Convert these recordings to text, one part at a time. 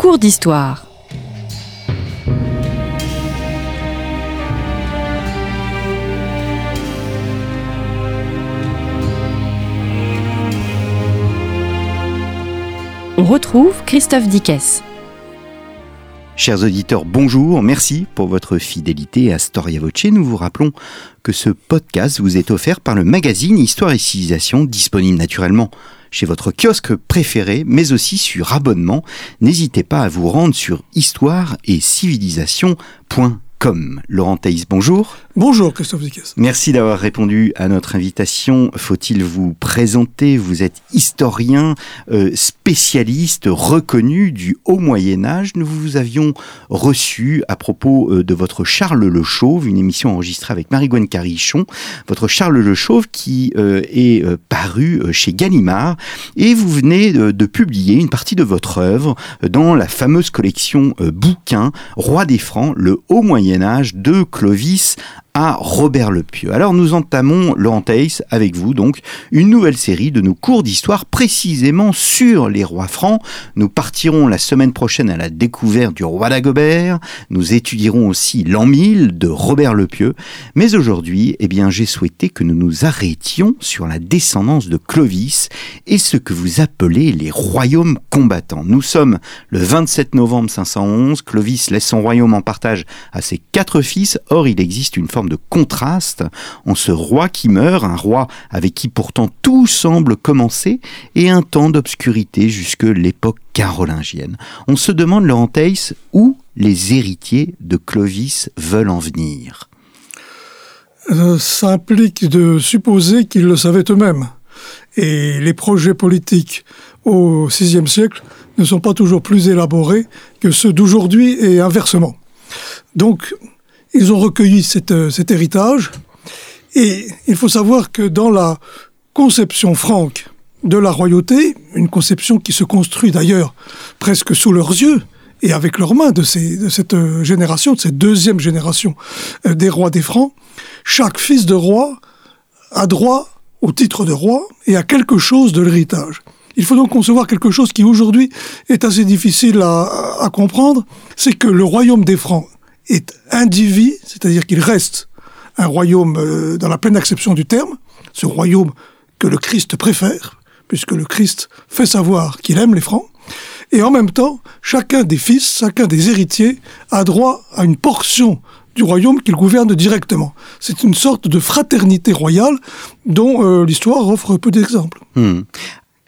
cours d'histoire. On retrouve Christophe Dickès. Chers auditeurs, bonjour, merci pour votre fidélité à Storia Voce. Nous vous rappelons que ce podcast vous est offert par le magazine Histoire et Civilisation, disponible naturellement chez votre kiosque préféré, mais aussi sur abonnement. N'hésitez pas à vous rendre sur histoire et civilisation.com. Laurent Thaïs, bonjour. Bonjour Christophe Dickès. Merci d'avoir répondu à notre invitation. Faut-il vous présenter? Vous êtes historien, euh, spécialiste reconnu du Haut Moyen Âge. Nous vous avions reçu à propos euh, de votre Charles le Chauve, une émission enregistrée avec Marie-Gwen Carichon. Votre Charles le Chauve qui euh, est paru chez Gallimard. Et vous venez de, publier une partie de votre œuvre dans la fameuse collection bouquin Roi des Francs, le Haut Moyen Âge de Clovis à Robert le Pieux. Alors nous entamons, Laurent avec vous donc, une nouvelle série de nos cours d'histoire précisément sur les rois francs. Nous partirons la semaine prochaine à la découverte du roi d'Agobert. Nous étudierons aussi l'an 1000 de Robert le Pieux. Mais aujourd'hui, eh bien, j'ai souhaité que nous nous arrêtions sur la descendance de Clovis et ce que vous appelez les royaumes combattants. Nous sommes le 27 novembre 511. Clovis laisse son royaume en partage à ses quatre fils. Or, il existe une forme de contraste en ce roi qui meurt, un roi avec qui pourtant tout semble commencer, et un temps d'obscurité jusque l'époque carolingienne. On se demande, Laurent où les héritiers de Clovis veulent en venir. Euh, ça implique de supposer qu'ils le savaient eux-mêmes. Et les projets politiques au VIe siècle ne sont pas toujours plus élaborés que ceux d'aujourd'hui et inversement. Donc, ils ont recueilli euh, cet héritage. Et il faut savoir que dans la conception franque de la royauté, une conception qui se construit d'ailleurs presque sous leurs yeux et avec leurs mains de, de cette euh, génération, de cette deuxième génération euh, des rois des Francs, chaque fils de roi a droit au titre de roi et à quelque chose de l'héritage. Il faut donc concevoir quelque chose qui aujourd'hui est assez difficile à, à comprendre, c'est que le royaume des Francs est indivis, c'est-à-dire qu'il reste un royaume euh, dans la pleine acception du terme, ce royaume que le Christ préfère, puisque le Christ fait savoir qu'il aime les Francs, et en même temps, chacun des fils, chacun des héritiers a droit à une portion du royaume qu'il gouverne directement. C'est une sorte de fraternité royale dont euh, l'histoire offre peu d'exemples. Hmm.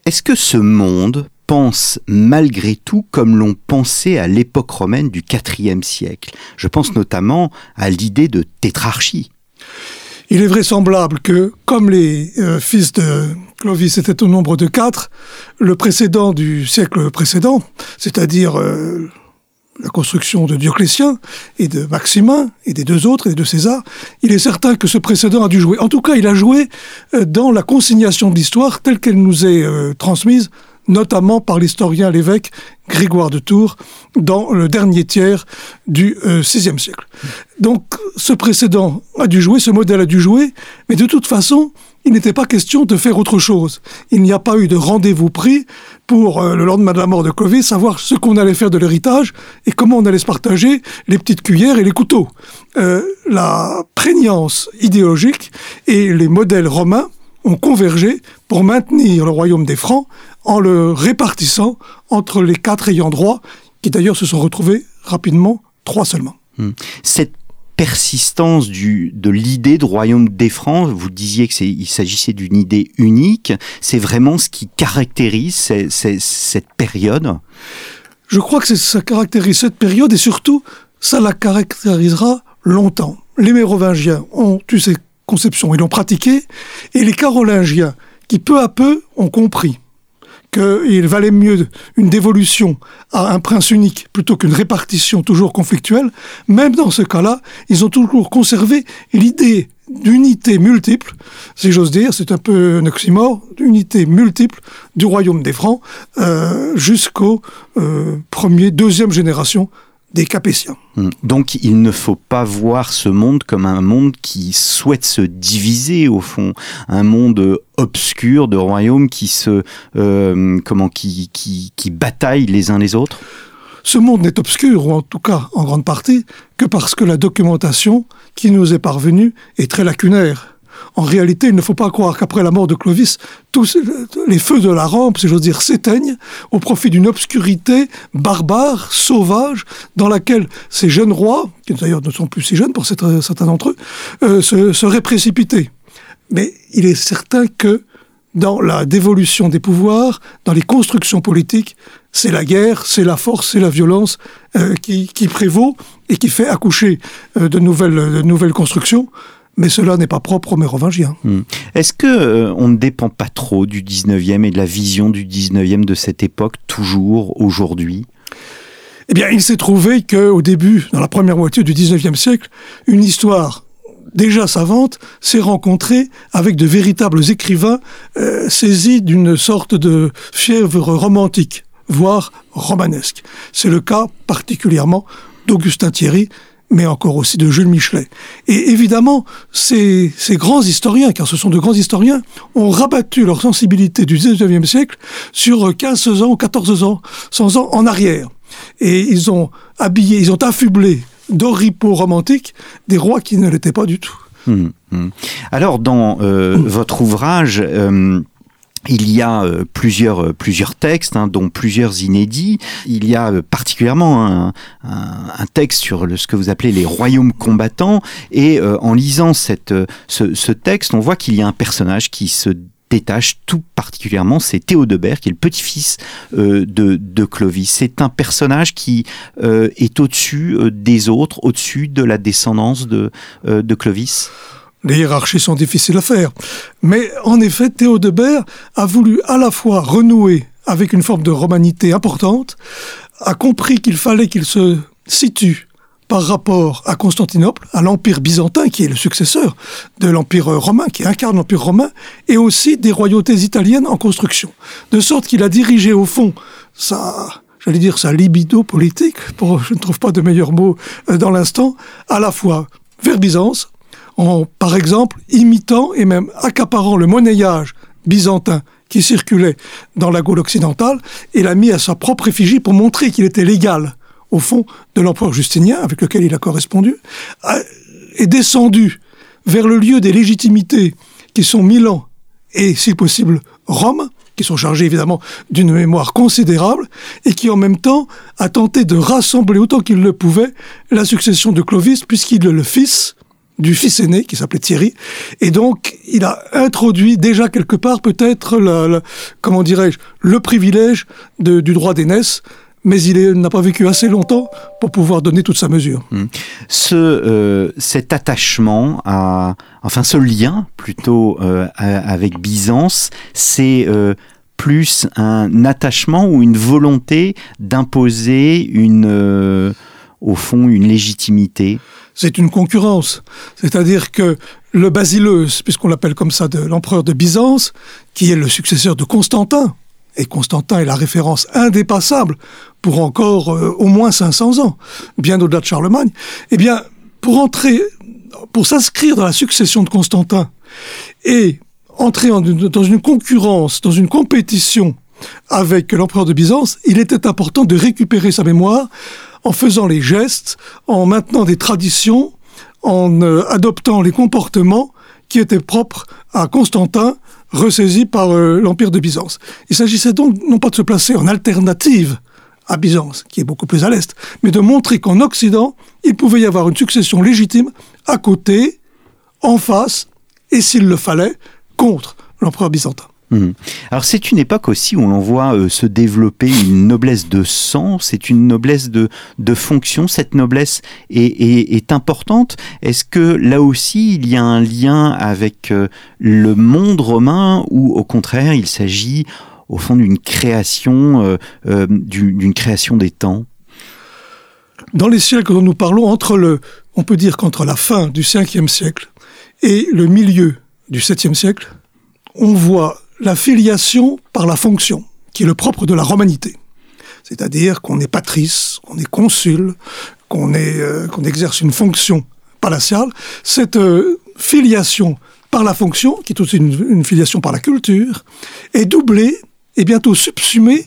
Est-ce que ce monde pense malgré tout comme l'on pensait à l'époque romaine du IVe siècle. Je pense notamment à l'idée de tétrarchie. Il est vraisemblable que, comme les euh, fils de Clovis étaient au nombre de quatre, le précédent du siècle précédent, c'est-à-dire euh, la construction de Dioclétien et de Maximin et des deux autres et de César, il est certain que ce précédent a dû jouer. En tout cas, il a joué euh, dans la consignation de l'histoire telle qu'elle nous est transmise notamment par l'historien l'évêque Grégoire de Tours dans le dernier tiers du VIe euh, siècle. Donc ce précédent a dû jouer, ce modèle a dû jouer, mais de toute façon, il n'était pas question de faire autre chose. Il n'y a pas eu de rendez-vous pris pour euh, le lendemain de la mort de Clovis, savoir ce qu'on allait faire de l'héritage et comment on allait se partager les petites cuillères et les couteaux. Euh, la prégnance idéologique et les modèles romains ont convergé pour maintenir le royaume des Francs en le répartissant entre les quatre ayants droit, qui d'ailleurs se sont retrouvés rapidement, trois seulement. Hmm. Cette persistance du, de l'idée de royaume des Francs, vous disiez qu'il s'agissait d'une idée unique, c'est vraiment ce qui caractérise cette période? Je crois que ça caractérise cette période et surtout, ça la caractérisera longtemps. Les Mérovingiens ont eu ces conceptions, ils l'ont pratiqué, et les Carolingiens, qui peu à peu ont compris qu'il valait mieux une dévolution à un prince unique plutôt qu'une répartition toujours conflictuelle, même dans ce cas-là, ils ont toujours conservé l'idée d'unité multiple, si j'ose dire, c'est un peu un oxymore, d'unité multiple du royaume des Francs euh, jusqu'au euh, premier, deuxième génération des Capétiens. Hmm. Donc il ne faut pas voir ce monde comme un monde qui souhaite se diviser au fond, un monde obscur de royaumes qui se euh, comment qui, qui, qui bataillent les uns les autres. ce monde n'est obscur, ou en tout cas en grande partie, que parce que la documentation qui nous est parvenue est très lacunaire. En réalité, il ne faut pas croire qu'après la mort de Clovis, tous les feux de la rampe, si j'ose dire, s'éteignent au profit d'une obscurité barbare, sauvage, dans laquelle ces jeunes rois, qui d'ailleurs ne sont plus si jeunes pour certains d'entre eux, euh, seraient précipités. Mais il est certain que dans la dévolution des pouvoirs, dans les constructions politiques, c'est la guerre, c'est la force, c'est la violence euh, qui, prévaut et qui fait accoucher euh, de nouvelles constructions mais cela n'est pas propre aux Mérovingiens. Hmm. Est-ce que euh, on ne dépend pas trop du 19e et de la vision du 19e de cette époque, toujours aujourd'hui? Eh bien, il s'est trouvé qu'au début, dans la première moitié du 19e siècle, une histoire déjà savante s'est rencontrée avec de véritables écrivains euh, saisis d'une sorte de fièvre romantique, voire romanesque. C'est le cas particulièrement d'Augustin Thierry, mais encore aussi de Jules Michelet. Et évidemment, ces, ces, grands historiens, car ce sont de grands historiens, ont rabattu leur sensibilité du 19e siècle sur 15 ans, 14 ans, 100 ans en arrière. Et ils ont habillé, ils ont affublé d'oripeaux romantiques des rois qui ne l'étaient pas du tout. Hum, hum. Alors, dans euh, votre ouvrage, euh, il y a euh, plusieurs euh, plusieurs textes, hein, dont plusieurs inédits. Il y a euh, particulièrement un, un, texte sur le, ce que vous appelez les royaumes combattants. Et en lisant cette, ce, ce texte, on voit qu'il y a un personnage qui se détache tout particulièrement, c'est Théodebert, qui est le petit-fils de, de, Clovis. C'est un personnage qui est au-dessus des autres, au-dessus de la descendance de, de Clovis. Les hiérarchies sont difficiles à faire. Mais en effet, Théodebert a voulu à la fois renouer avec une forme de romanité importante, a compris qu'il fallait qu'il se situe par rapport à Constantinople, à l'Empire byzantin, qui est le successeur de l'Empire romain, qui incarne l'Empire romain, et aussi des royautés italiennes en construction. De sorte qu'il a dirigé au fond sa, j'allais dire sa libido politique, pour, je ne trouve pas de meilleur mot euh, dans l'instant, à la fois vers Byzance, en, par exemple, imitant et même accaparant le monnayage byzantin qui circulait dans la Gaule occidentale et l'a mis à sa propre effigie pour montrer qu'il était légal, au fond, de l'empereur Justinien, avec lequel il a correspondu, est descendu vers le lieu des légitimités qui sont Milan et, si possible, Rome, qui sont chargés évidemment d'une mémoire considérable, et qui en même temps a tenté de rassembler autant qu'il le pouvait la succession de Clovis, puisqu'il est le fils du fils aîné qui s'appelait Thierry. Et donc, il a introduit déjà quelque part peut-être, le, comment dirais-je, le privilège du droit d'aînesse mais il n'a pas vécu assez longtemps pour pouvoir donner toute sa mesure. Hmm. Ce, euh, cet attachement à, enfin ce lien plutôt euh, avec Byzance, c'est euh, plus un attachement ou une volonté d'imposer une, au fond, une légitimité? C'est une concurrence. C'est-à-dire que le Basileus, puisqu'on l'appelle comme ça, de l'empereur de Byzance, qui est le successeur de Constantin, et Constantin est la référence indépassable pour encore euh, au moins 500 ans, bien au-delà de Charlemagne, eh bien, pour entrer, pour s'inscrire dans la succession de Constantin et entrer dans une concurrence, dans une compétition avec l'empereur de Byzance, il était important de récupérer sa mémoire en faisant les gestes, en maintenant des traditions, en euh, adoptant les comportements qui étaient propres à Constantin, ressaisi par euh, l'Empire de Byzance. Il s'agissait donc non pas de se placer en alternative à Byzance, qui est beaucoup plus à l'est, mais de montrer qu'en Occident, il pouvait y avoir une succession légitime à côté, en face, et s'il le fallait, contre l'empereur byzantin. Mhm. Alors c'est une époque aussi où l'on voit euh, se développer une noblesse de sang, c'est une noblesse de, de fonction, cette noblesse est, est, importante. Est-ce que là aussi il y a un lien avec euh, le monde romain ou au contraire il s'agit au fond d'une création, euh, d'une création des temps? Dans les siècles dont nous parlons, entre le, on peut dire qu'entre la fin du 5e siècle et le milieu du 7e siècle, on voit la filiation par la fonction, qui est le propre de la romanité. C'est-à-dire qu'on est patrice, qu'on est consul, qu'on euh, qu'on exerce une fonction palatiale. Cette euh, filiation par la fonction, qui est aussi une, filiation par la culture, est doublée est bientôt subsumée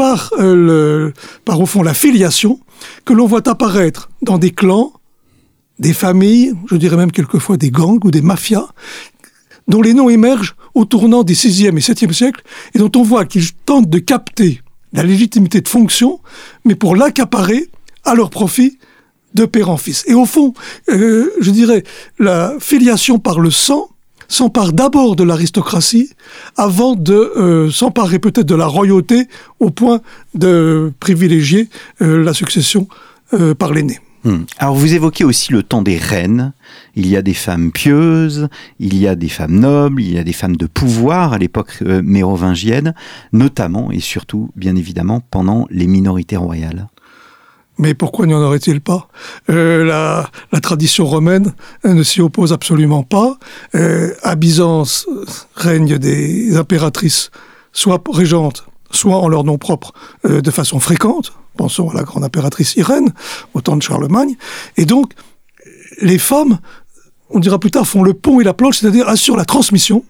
euh, par au fond la filiation que l'on voit apparaître dans des clans, des familles, je dirais même quelquefois des gangs ou des mafias, dont les noms émergent au tournant des 6e et 7e siècles, et dont on voit qu'ils tentent de capter la légitimité de fonction, mais pour l'accaparer à leur profit de père en fils. Et au fond, euh, je dirais, la filiation par le sang s'empare d'abord de l'aristocratie avant de euh, s'emparer peut-être de la royauté au point de privilégier euh, la succession par l'aîné. Hmm. Alors vous évoquez aussi le temps des reines. Il y a des femmes pieuses, il y a des femmes nobles, il y a des femmes de pouvoir à l'époque mérovingienne, notamment et surtout, bien évidemment, pendant les minorités royales. Mais pourquoi n'y en aurait-il pas? Euh, la, la, tradition romaine ne s'y oppose absolument pas. Euh, à Byzance euh, règnent des impératrices, soit régentes, soit en leur nom propre, euh, de façon fréquente. Pensons à la grande impératrice Irène, au temps de Charlemagne. Et donc, les femmes, on dira plus tard, font le pont et la planche, c'est-à-dire assurent la transmission,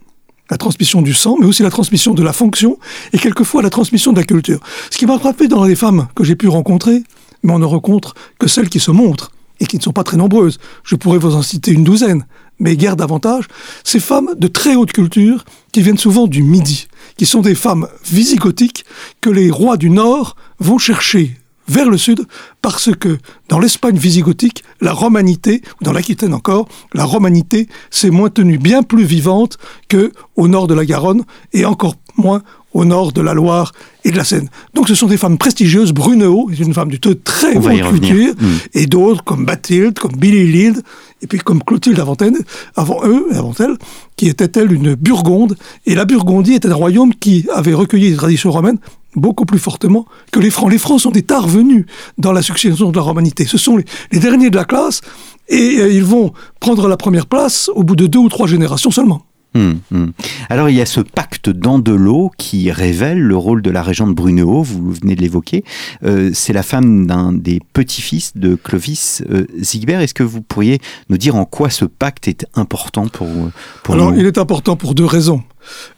la transmission du sang, mais aussi la transmission de la fonction, et quelquefois la transmission de la culture. Ce qui m'a frappé dans les femmes que j'ai pu rencontrer, mais on ne rencontre que celles qui se montrent et qui ne sont pas très nombreuses. Je pourrais vous en citer une douzaine, mais guère davantage. Ces femmes de très haute culture qui viennent souvent du Midi, qui sont des femmes visigothiques que les rois du Nord vont chercher vers le sud parce que dans l'Espagne visigothique, la romanité, ou dans l'Aquitaine encore, la romanité s'est moins tenue bien plus vivante que au nord de la Garonne et encore moins au nord de la Loire et de la Seine. Donc ce sont des femmes prestigieuses. Brunehaut est une femme de très haute culture, mm. et d'autres comme Bathilde, comme Billy Lild, et puis comme Clotilde avant, elle, avant eux, avant elle, qui était elle une Burgonde. Et la Burgondie était un royaume qui avait recueilli les traditions romaines beaucoup plus fortement que les Francs. Les Francs sont des tard venus dans la succession de la romanité. Ce sont les, derniers de la classe et euh, ils vont prendre la première place au bout de deux ou trois générations seulement. Hum, hum. Alors il y a ce pacte d'Andelot qui révèle le rôle de la régente Brunehaut, vous venez de l'évoquer. Euh, c'est la femme d'un des petits-fils de Clovis euh, Est-ce que vous pourriez nous dire en quoi ce pacte est important pour, pour Alors il est important pour deux raisons.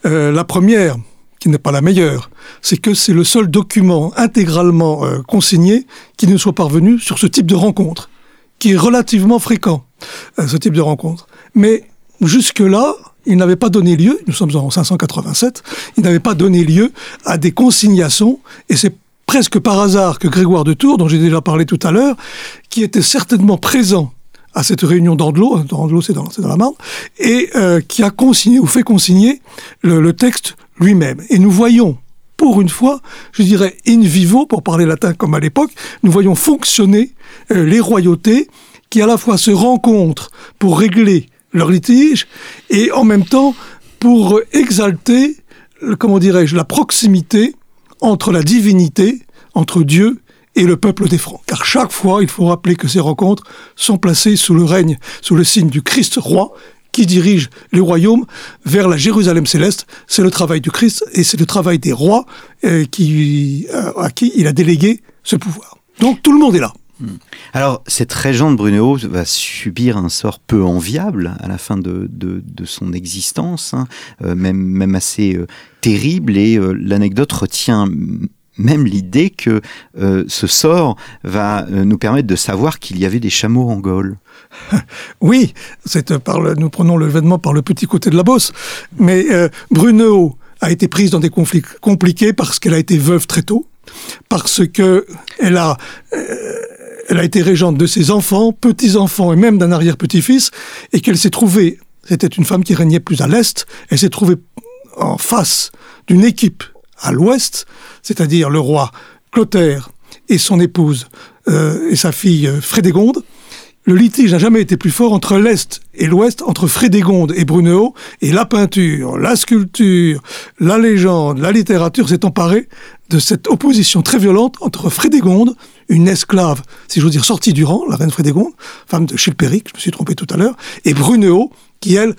Euh, la première, qui n'est pas la meilleure, c'est que c'est le seul document intégralement euh, consigné qui nous soit parvenu sur ce type de rencontre, qui est relativement fréquent, ce type de rencontre. Mais jusque-là, il n'avait pas donné lieu, nous sommes en 587, il n'avait pas donné lieu à des consignations, et c'est presque par hasard que Grégoire de Tours, dont j'ai déjà parlé tout à l'heure, qui était certainement présent à cette réunion d'Andelot, d'Andelot c'est dans, la Marne, et euh, qui a consigné ou fait consigner le, le texte lui-même. Et nous voyons, pour une fois, je dirais in vivo, pour parler latin comme à l'époque, nous voyons fonctionner euh, les royautés qui à la fois se rencontrent pour régler leur litige et en même temps pour exalter, comment dirais-je, la proximité entre la divinité, entre Dieu et le peuple des Francs. Car chaque fois, il faut rappeler que ces rencontres sont placées sous le règne, sous le signe du Christ roi, qui dirige les royaumes vers la Jérusalem céleste. C'est le travail du Christ et c'est le travail des rois euh, euh, à qui il a délégué ce pouvoir. Donc tout le monde est là. Hmm. Alors, cette régente Brunehaut va subir un sort peu enviable à la fin de, de, son existence, hein, euh, même, même assez euh, terrible, et euh, l'anecdote retient même l'idée que ce sort va nous permettre de savoir qu'il y avait des chameaux en Gaule. oui, nous prenons l'événement par le petit côté de la bosse, mais Brunehaut a été prise dans des conflits compliqués parce qu'elle a été veuve très tôt, parce que elle a elle a été régente de ses enfants, petits-enfants et même d'un arrière-petit-fils, et qu'elle s'est trouvée, c'était une femme qui régnait plus à l'est, elle s'est trouvée en face d'une équipe à l'ouest, c'est-à-dire le roi Clotaire et son épouse euh, et sa fille euh, Frédégonde. Le litige n'a jamais été plus fort entre l'Est et l'Ouest, entre Frédégonde et Brunehaut, et la peinture, la sculpture, la légende, la littérature s'est emparée de cette opposition très violente entre Frédégonde, une esclave, si j'ose dire, sortie du rang, la reine Frédégonde, femme de Chilpéric, je me suis trompé tout à l'heure, et Brunehaut, qui, elle,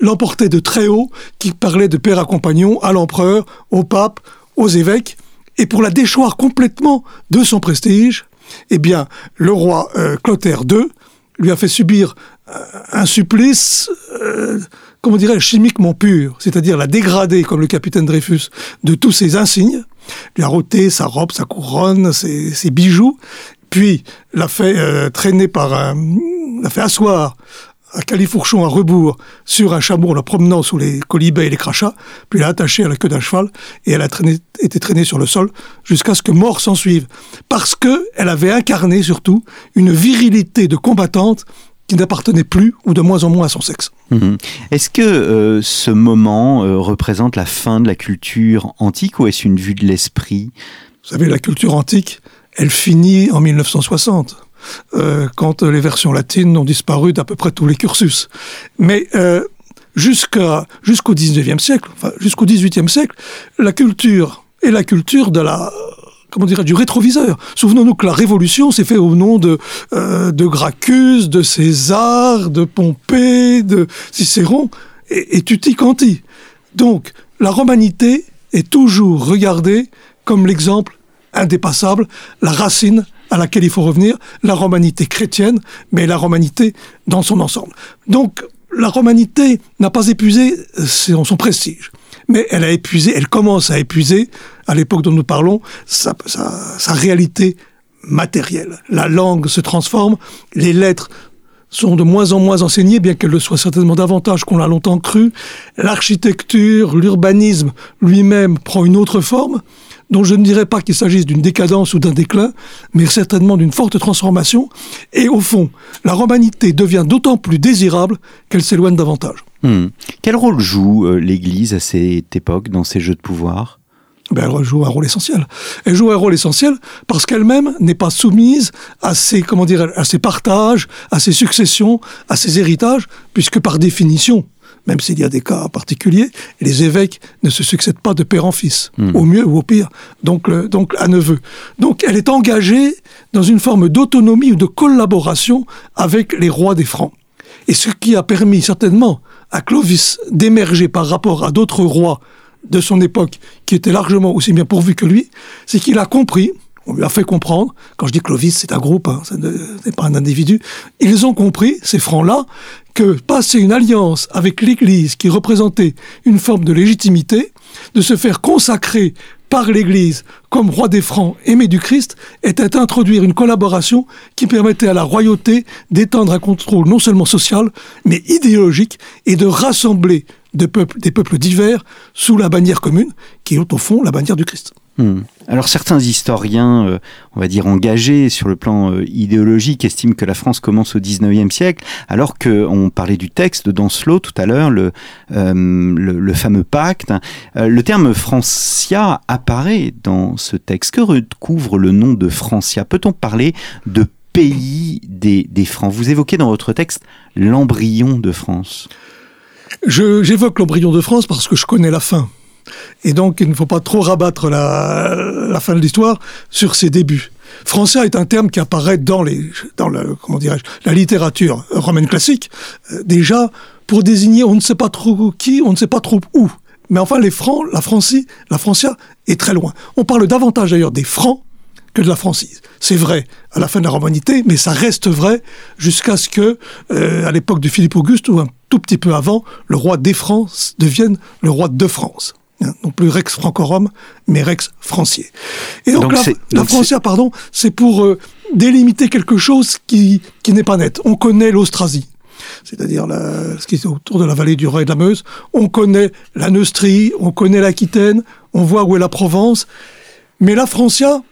l'emportait de très haut, qui parlait de père à compagnon à l'empereur, au pape, aux évêques, et pour la déchoir complètement de son prestige, eh bien, le roi euh, Clotaire II lui a fait subir euh, un supplice euh, comment dirais-je, chimiquement pure, c'est-à-dire la dégrader, comme le capitaine Dreyfus, de tous ses insignes, lui a ôté sa robe, sa couronne, ses, bijoux, puis l'a fait euh, traîner par un, l'a fait asseoir à califourchon à rebours sur un chameau en la promenant sous les colibets et les crachats, puis l'a attaché à la queue d'un cheval et elle a été traînée sur le sol jusqu'à ce que mort s'en suive. Parce que elle avait incarné surtout une virilité de combattante qui n'appartenait plus ou de moins en moins à son sexe. Mhm. Est-ce que euh, ce moment euh, représente la fin de la culture antique ou est-ce une vue de l'esprit? Vous savez, la culture antique, elle finit en 1960. Euh, quand les versions latines ont disparu d'à peu près tous les cursus. Mais jusqu'à jusqu'au 19e siècle, enfin jusqu'au 18e siècle, la culture est la culture de la comment dirait du rétroviseur. Souvenons-nous que la Révolution s'est faite au nom de euh, de Gracchus, de César, de Pompée, de Cicéron et, et tutti quanti. Donc la romanité est toujours regardée comme l'exemple indépassable, la racine à laquelle il faut revenir, la romanité chrétienne, mais la romanité dans son ensemble. Donc, la romanité n'a pas épuisé son prestige, mais elle a épuisé, elle commence à épuiser, à l'époque dont nous parlons, sa, réalité matérielle. La langue se transforme, les lettres sont de moins en moins enseignées, bien qu'elles le soient certainement davantage qu'on l'a longtemps cru. L'architecture, l'urbanisme lui-même prend une autre forme dont je ne dirais pas qu'il s'agisse d'une décadence ou d'un déclin, mais certainement d'une forte transformation. Et au fond, la romanité devient d'autant plus désirable qu'elle s'éloigne davantage. Hmm. Quel rôle joue euh, l'Église à cette époque dans ces jeux de pouvoir? Ben, elle joue un rôle essentiel. Elle joue un rôle essentiel parce qu'elle-même n'est pas soumise à ses, comment dire, à ses partages, à ses successions, à ses héritages, puisque par définition, même s'il y a des cas particuliers, les évêques ne se succèdent pas de père en fils, hmm. au mieux ou au pire, donc, donc à neveu. Donc elle est engagée dans une forme d'autonomie ou de collaboration avec les rois des Francs. Et ce qui a permis certainement à Clovis d'émerger par rapport à d'autres rois de son époque qui étaient largement aussi bien pourvus que lui, c'est qu'il a compris, on lui a fait comprendre, quand je dis Clovis, c'est un groupe, hein, ce n'est pas un individu, ils ont compris, ces francs-là, que passer une alliance avec l'Église qui représentait une forme de légitimité, de se faire consacrer par l'Église comme roi des Francs aimé du Christ, était introduire une collaboration qui permettait à la royauté d'étendre un contrôle non seulement social, mais idéologique, et de rassembler des peuples, des peuples divers sous la bannière commune, qui est au fond la bannière du Christ. Hmm. Alors certains historiens, euh, on va dire engagés sur le plan euh, idéologique, estiment que la France commence au 19e siècle, alors qu'on parlait du texte de Dancelot tout à l'heure, le, euh, le, fameux pacte. le terme Francia apparaît dans ce texte. Que recouvre le nom de Francia? Peut-on parler de pays des, des Francs? Vous évoquez dans votre texte l'embryon de France. J'évoque l'embryon de France parce que je connais la fin. Et donc, il ne faut pas trop rabattre la, fin de l'histoire sur ses débuts. Francia est un terme qui apparaît dans les, dans le, comment la littérature romaine classique, euh, déjà pour désigner on ne sait pas trop qui, on ne sait pas trop où. Mais enfin, les Francs, la Francie, la Francia est très loin. On parle davantage d'ailleurs des Francs que de la francise. C'est vrai à la fin de la romanité, mais ça reste vrai jusqu'à ce que, euh, à l'époque de Philippe Auguste ou un tout petit peu avant, le roi des Francs devienne le roi de France. Hein, non plus Rex Francorum, mais Rex Francier. Et donc, la, Francia, pardon, c'est pour euh, délimiter quelque chose qui, qui n'est pas net. On connaît l'Austrasie, c'est-à-dire ce qui est autour de la vallée du Rhin et de la Meuse. On connaît la Neustrie, on connaît l'Aquitaine, on voit où est la Provence. Mais la Francia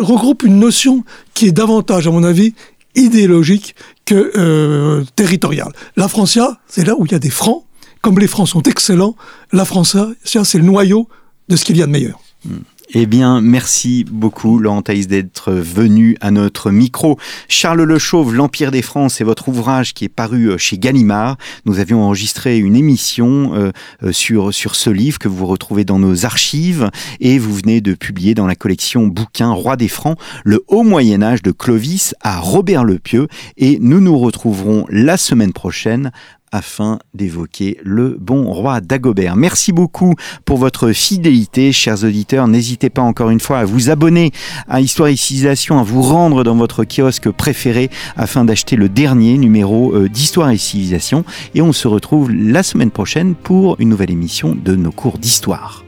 regroupe une notion qui est davantage, à mon avis, idéologique que euh, territoriale. La Francia, c'est là où il y a des francs, comme les Francs sont excellents, la France, c'est le noyau de ce qu'il y a de meilleur. Hmm. Eh bien, merci beaucoup, Laurent Thaïs, d'être venu à notre micro. Charles Le Chauve, L'Empire des France, c'est votre ouvrage qui est paru euh, chez Gallimard. Nous avions enregistré une émission euh, euh, sur, sur ce livre que vous retrouvez dans nos archives et vous venez de publier dans la collection bouquin Roi des Francs, le haut Moyen-Âge de Clovis à Robert le Pieux. Et nous nous retrouverons la semaine prochaine afin d'évoquer le bon roi Dagobert. Merci beaucoup pour votre fidélité, chers auditeurs. N'hésitez pas encore une fois à vous abonner à Histoire et Civilisation, à vous rendre dans votre kiosque préféré afin d'acheter le dernier numéro euh, d'Histoire et Civilisation. Et on se retrouve la semaine prochaine pour une nouvelle émission de nos cours d'histoire.